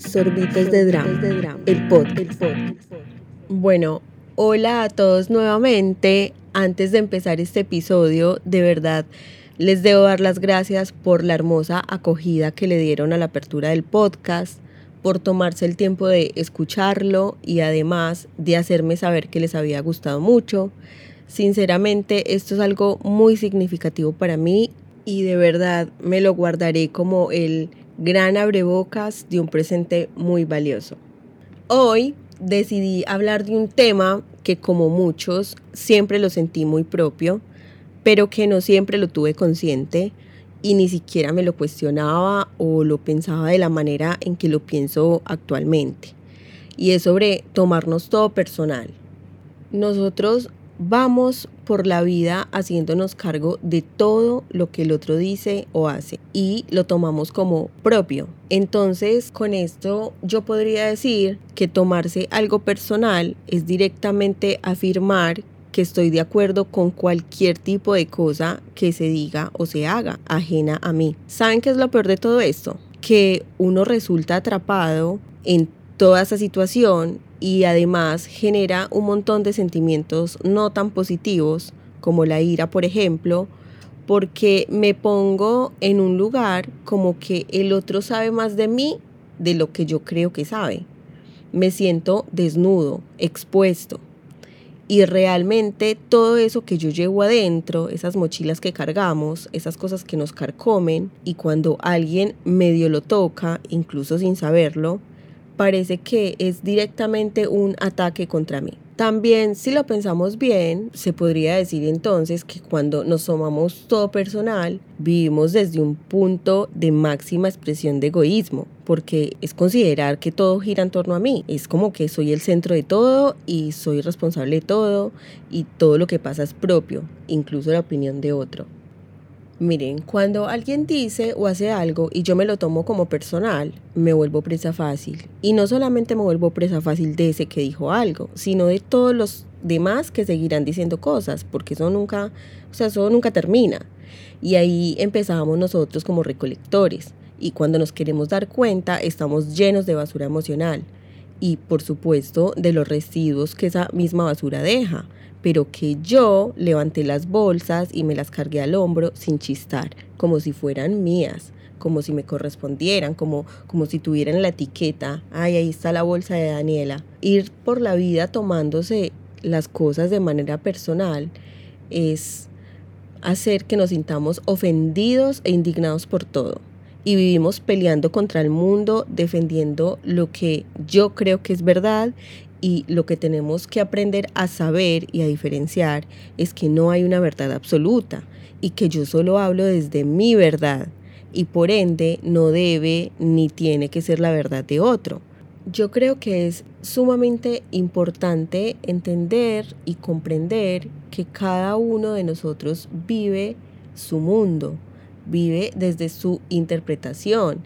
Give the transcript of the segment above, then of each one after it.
Sorbitos de Drama, el podcast. Bueno, hola a todos nuevamente. Antes de empezar este episodio, de verdad les debo dar las gracias por la hermosa acogida que le dieron a la apertura del podcast, por tomarse el tiempo de escucharlo y además de hacerme saber que les había gustado mucho. Sinceramente, esto es algo muy significativo para mí y de verdad me lo guardaré como el gran abrebocas de un presente muy valioso. Hoy decidí hablar de un tema que como muchos siempre lo sentí muy propio, pero que no siempre lo tuve consciente y ni siquiera me lo cuestionaba o lo pensaba de la manera en que lo pienso actualmente. Y es sobre tomarnos todo personal. Nosotros vamos por la vida haciéndonos cargo de todo lo que el otro dice o hace y lo tomamos como propio. Entonces, con esto yo podría decir que tomarse algo personal es directamente afirmar que estoy de acuerdo con cualquier tipo de cosa que se diga o se haga ajena a mí. ¿Saben qué es lo peor de todo esto? Que uno resulta atrapado en toda esa situación y además genera un montón de sentimientos no tan positivos como la ira, por ejemplo, porque me pongo en un lugar como que el otro sabe más de mí de lo que yo creo que sabe. Me siento desnudo, expuesto. Y realmente todo eso que yo llevo adentro, esas mochilas que cargamos, esas cosas que nos carcomen, y cuando alguien medio lo toca, incluso sin saberlo, parece que es directamente un ataque contra mí. También, si lo pensamos bien, se podría decir entonces que cuando nos tomamos todo personal, vivimos desde un punto de máxima expresión de egoísmo, porque es considerar que todo gira en torno a mí. Es como que soy el centro de todo y soy responsable de todo y todo lo que pasa es propio, incluso la opinión de otro. Miren, cuando alguien dice o hace algo y yo me lo tomo como personal, me vuelvo presa fácil. Y no solamente me vuelvo presa fácil de ese que dijo algo, sino de todos los demás que seguirán diciendo cosas, porque eso nunca, o sea, eso nunca termina. Y ahí empezamos nosotros como recolectores. Y cuando nos queremos dar cuenta, estamos llenos de basura emocional. Y por supuesto, de los residuos que esa misma basura deja pero que yo levanté las bolsas y me las cargué al hombro sin chistar, como si fueran mías, como si me correspondieran, como, como si tuvieran la etiqueta, ay, ahí está la bolsa de Daniela. Ir por la vida tomándose las cosas de manera personal es hacer que nos sintamos ofendidos e indignados por todo. Y vivimos peleando contra el mundo, defendiendo lo que yo creo que es verdad y lo que tenemos que aprender a saber y a diferenciar es que no hay una verdad absoluta y que yo solo hablo desde mi verdad y por ende no debe ni tiene que ser la verdad de otro. Yo creo que es sumamente importante entender y comprender que cada uno de nosotros vive su mundo, vive desde su interpretación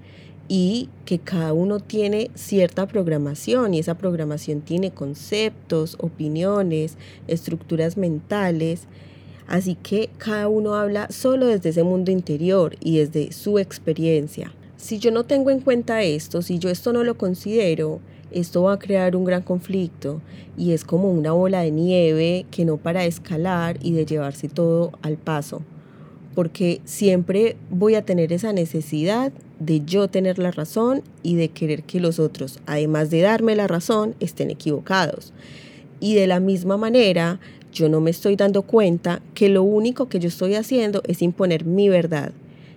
y que cada uno tiene cierta programación y esa programación tiene conceptos, opiniones, estructuras mentales. Así que cada uno habla solo desde ese mundo interior y desde su experiencia. Si yo no tengo en cuenta esto, si yo esto no lo considero, esto va a crear un gran conflicto y es como una bola de nieve que no para de escalar y de llevarse todo al paso porque siempre voy a tener esa necesidad de yo tener la razón y de querer que los otros, además de darme la razón, estén equivocados. Y de la misma manera, yo no me estoy dando cuenta que lo único que yo estoy haciendo es imponer mi verdad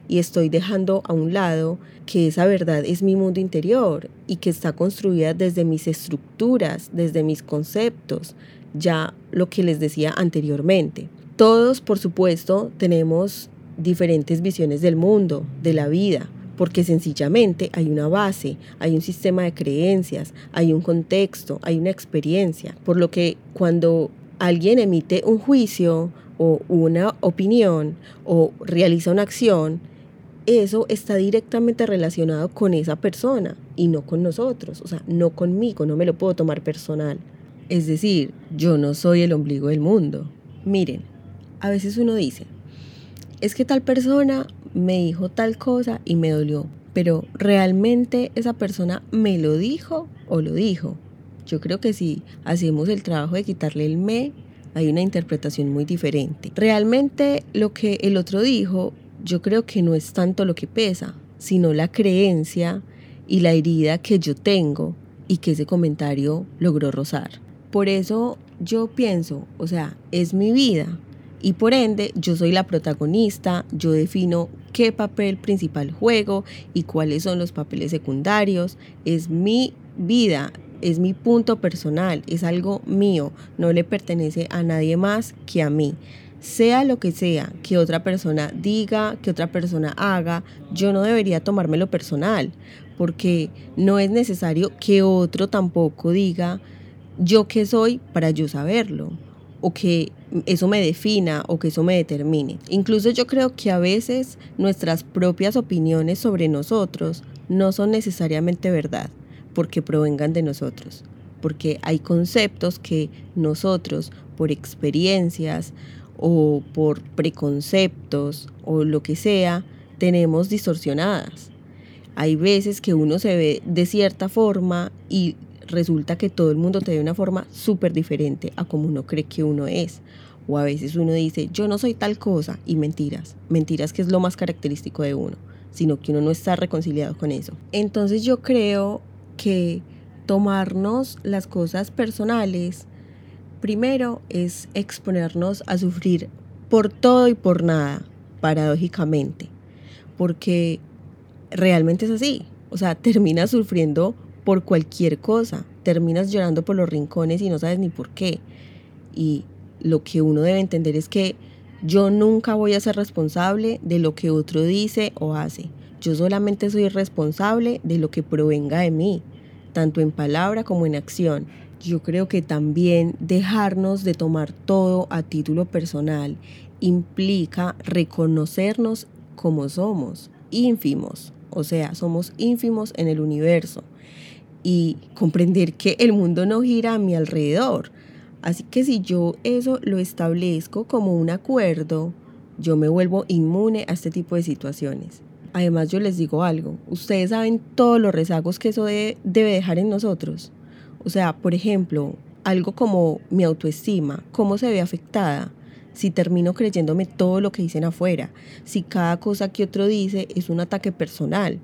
y estoy dejando a un lado que esa verdad es mi mundo interior y que está construida desde mis estructuras, desde mis conceptos, ya lo que les decía anteriormente. Todos, por supuesto, tenemos diferentes visiones del mundo, de la vida, porque sencillamente hay una base, hay un sistema de creencias, hay un contexto, hay una experiencia, por lo que cuando alguien emite un juicio o una opinión o realiza una acción, eso está directamente relacionado con esa persona y no con nosotros, o sea, no conmigo, no me lo puedo tomar personal. Es decir, yo no soy el ombligo del mundo. Miren, a veces uno dice, es que tal persona me dijo tal cosa y me dolió, pero ¿realmente esa persona me lo dijo o lo dijo? Yo creo que si hacemos el trabajo de quitarle el me, hay una interpretación muy diferente. Realmente lo que el otro dijo, yo creo que no es tanto lo que pesa, sino la creencia y la herida que yo tengo y que ese comentario logró rozar. Por eso yo pienso, o sea, es mi vida y por ende yo soy la protagonista, yo defino qué papel principal juego y cuáles son los papeles secundarios, es mi vida, es mi punto personal, es algo mío, no le pertenece a nadie más que a mí. Sea lo que sea que otra persona diga, que otra persona haga, yo no debería tomármelo personal, porque no es necesario que otro tampoco diga yo qué soy para yo saberlo, o que eso me defina o que eso me determine. Incluso yo creo que a veces nuestras propias opiniones sobre nosotros no son necesariamente verdad porque provengan de nosotros, porque hay conceptos que nosotros por experiencias o por preconceptos o lo que sea tenemos distorsionadas. Hay veces que uno se ve de cierta forma y resulta que todo el mundo te ve de una forma súper diferente a como uno cree que uno es. O a veces uno dice, yo no soy tal cosa, y mentiras. Mentiras que es lo más característico de uno, sino que uno no está reconciliado con eso. Entonces yo creo que tomarnos las cosas personales, primero es exponernos a sufrir por todo y por nada, paradójicamente, porque realmente es así, o sea, terminas sufriendo por cualquier cosa, terminas llorando por los rincones y no sabes ni por qué. Y lo que uno debe entender es que yo nunca voy a ser responsable de lo que otro dice o hace. Yo solamente soy responsable de lo que provenga de mí, tanto en palabra como en acción. Yo creo que también dejarnos de tomar todo a título personal implica reconocernos como somos, ínfimos, o sea, somos ínfimos en el universo y comprender que el mundo no gira a mi alrededor. Así que si yo eso lo establezco como un acuerdo, yo me vuelvo inmune a este tipo de situaciones. Además, yo les digo algo, ustedes saben todos los rezagos que eso debe, dejar en nosotros. O sea, por ejemplo, algo como mi autoestima, cómo se ve afectada si termino creyéndome todo lo que dicen afuera, si cada cosa que otro dice es un ataque personal.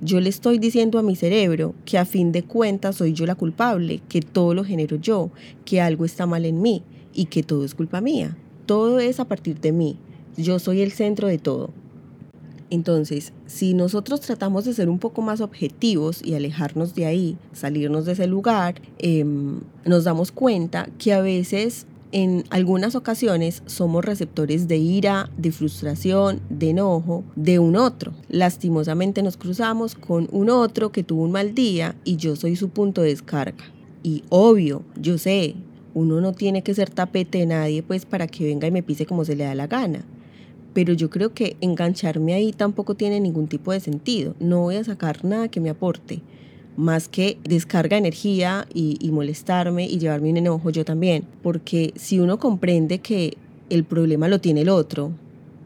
Yo le estoy diciendo a mi cerebro que a fin de cuentas soy yo la culpable, que todo lo genero yo, que algo está mal en mí y que todo es culpa mía. Todo es a partir de mí. Yo soy el centro de todo. Entonces, si nosotros tratamos de ser un poco más objetivos y alejarnos de ahí, salirnos de ese lugar, em, nos damos cuenta que a veces en algunas ocasiones somos receptores de ira, de frustración, de enojo de un otro. Lastimosamente nos cruzamos con un otro que tuvo un mal día y yo soy su punto de descarga. Y obvio, yo sé, uno no tiene que ser tapete de nadie pues para que venga y me pise como se le da la gana pero yo creo que engancharme ahí tampoco tiene ningún tipo de sentido. No voy a sacar nada que me aporte, más que descarga energía y, y molestarme y llevarme un enojo yo también. Porque si uno comprende que el problema lo tiene el otro,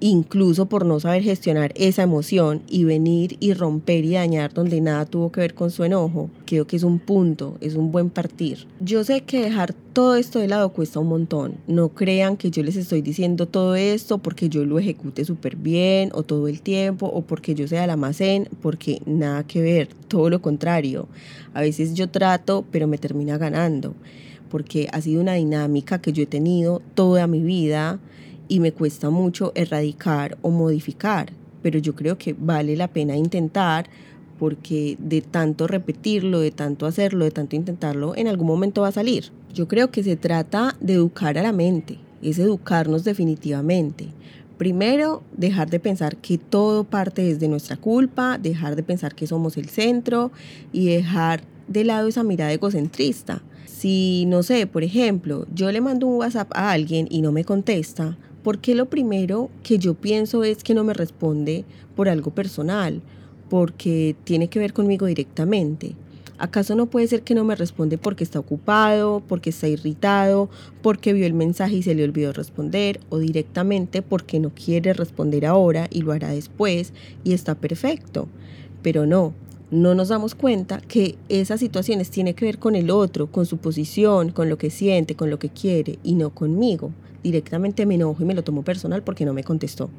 incluso por no saber gestionar esa emoción y venir y romper y dañar donde nada tuvo que ver con su enojo, creo que es un punto, es un buen partir. Yo sé que dejar todo esto de lado cuesta un montón. No crean que yo les estoy diciendo todo esto porque yo lo ejecute súper bien o todo el tiempo o porque yo sea la almacén, porque nada que ver, todo lo contrario. A veces yo trato, pero me termina ganando, porque ha sido una dinámica que yo he tenido toda mi vida y me cuesta mucho erradicar o modificar, pero yo creo que vale la pena intentar porque de tanto repetirlo, de tanto hacerlo, de tanto intentarlo, en algún momento va a salir. Yo creo que se trata de educar a la mente, es educarnos definitivamente. Primero, dejar de pensar que todo parte desde nuestra culpa, dejar de pensar que somos el centro y dejar de lado esa mirada egocentrista. Si, no sé, por ejemplo, yo le mando un WhatsApp a alguien y no me contesta, porque lo primero que yo pienso es que no me responde por algo personal, porque tiene que ver conmigo directamente? ¿Acaso no puede ser que no me responde porque está ocupado, porque está irritado, porque vio el mensaje y se le olvidó responder, o directamente porque no quiere responder ahora y lo hará después y está perfecto? pero no, no nos damos cuenta que esas situaciones tienen que ver con el otro, con su posición, con lo que siente, con lo que quiere y no conmigo. Directamente me enojo y me lo tomo personal porque no me contestó.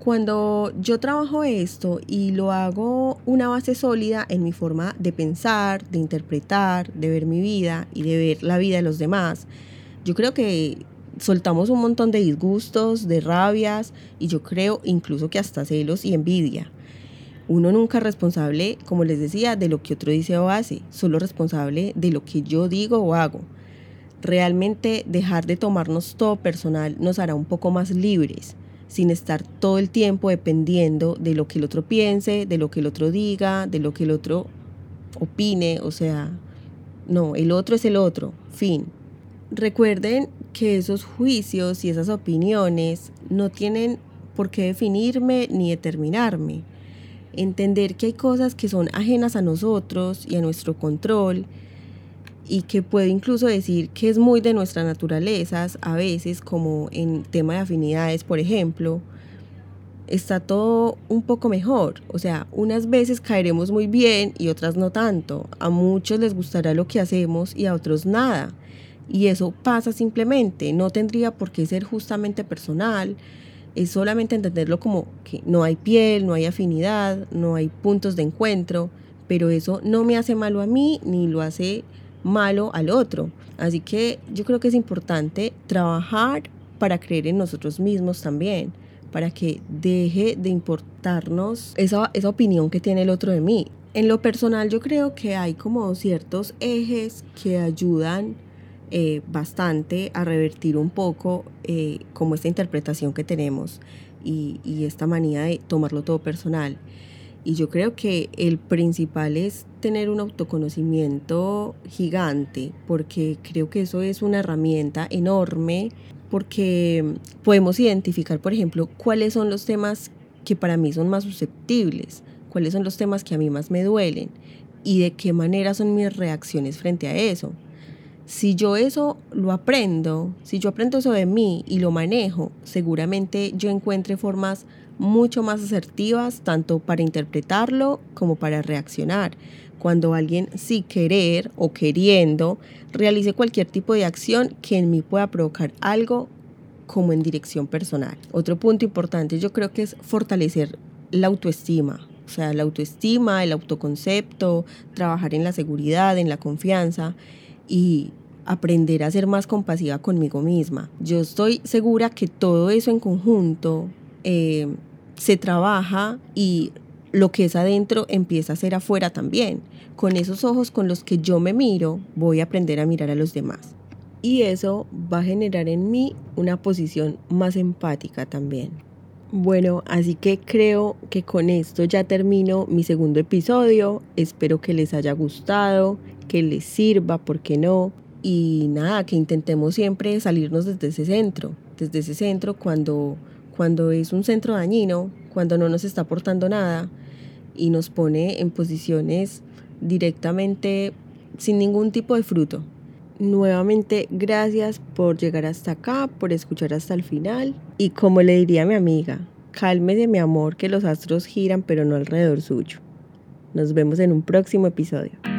Cuando yo trabajo esto y lo hago una base sólida en mi forma de pensar, de interpretar, de ver mi vida y de ver la vida de los demás, yo creo que soltamos un montón de disgustos, de rabias y yo creo incluso que hasta celos y envidia. Uno nunca es responsable, como les decía, de lo que otro dice o hace, solo responsable de lo que yo digo o hago. Realmente dejar de tomarnos todo personal nos hará un poco más libres sin estar todo el tiempo dependiendo de lo que el otro piense, de lo que el otro diga, de lo que el otro opine, o sea, no, el otro es el otro, fin. Recuerden que esos juicios y esas opiniones no tienen por qué definirme ni determinarme. Entender que hay cosas que son ajenas a nosotros y a nuestro control y que puedo incluso decir que es muy de nuestras naturalezas, a veces como en tema de afinidades, por ejemplo, está todo un poco mejor. O sea, unas veces caeremos muy bien y otras no tanto. A muchos les gustará lo que hacemos y a otros nada. Y eso pasa simplemente, no tendría por qué ser justamente personal. Es solamente entenderlo como que no hay piel, no hay afinidad, no hay puntos de encuentro, pero eso no me hace malo a mí ni lo hace malo al otro. Así que yo creo que es importante trabajar para creer en nosotros mismos también, para que deje de importarnos esa, esa opinión que tiene el otro de mí. En lo personal yo creo que hay como ciertos ejes que ayudan eh, bastante a revertir un poco eh, como esta interpretación que tenemos y, y esta manía de tomarlo todo personal. Y yo creo que el principal es tener un autoconocimiento gigante, porque creo que eso es una herramienta enorme, porque podemos identificar, por ejemplo, cuáles son los temas que para mí son más susceptibles, cuáles son los temas que a mí más me duelen y de qué manera son mis reacciones frente a eso. Si yo eso lo aprendo, si yo aprendo eso de mí y lo manejo, seguramente yo encuentre formas mucho más asertivas tanto para interpretarlo como para reaccionar. Cuando alguien sin querer o queriendo realice cualquier tipo de acción que en mí pueda provocar algo como en dirección personal. Otro punto importante yo creo que es fortalecer la autoestima. O sea, la autoestima, el autoconcepto, trabajar en la seguridad, en la confianza y aprender a ser más compasiva conmigo misma. Yo estoy segura que todo eso en conjunto eh, se trabaja y lo que es adentro empieza a ser afuera también. Con esos ojos con los que yo me miro, voy a aprender a mirar a los demás. Y eso va a generar en mí una posición más empática también. Bueno, así que creo que con esto ya termino mi segundo episodio. Espero que les haya gustado, que les sirva, ¿por qué no? Y nada, que intentemos siempre salirnos desde ese centro, desde ese centro cuando cuando es un centro dañino, cuando no nos está aportando nada y nos pone en posiciones directamente sin ningún tipo de fruto. Nuevamente, gracias por llegar hasta acá, por escuchar hasta el final. Y como le diría a mi amiga, cálmese mi amor que los astros giran pero no alrededor suyo. Nos vemos en un próximo episodio.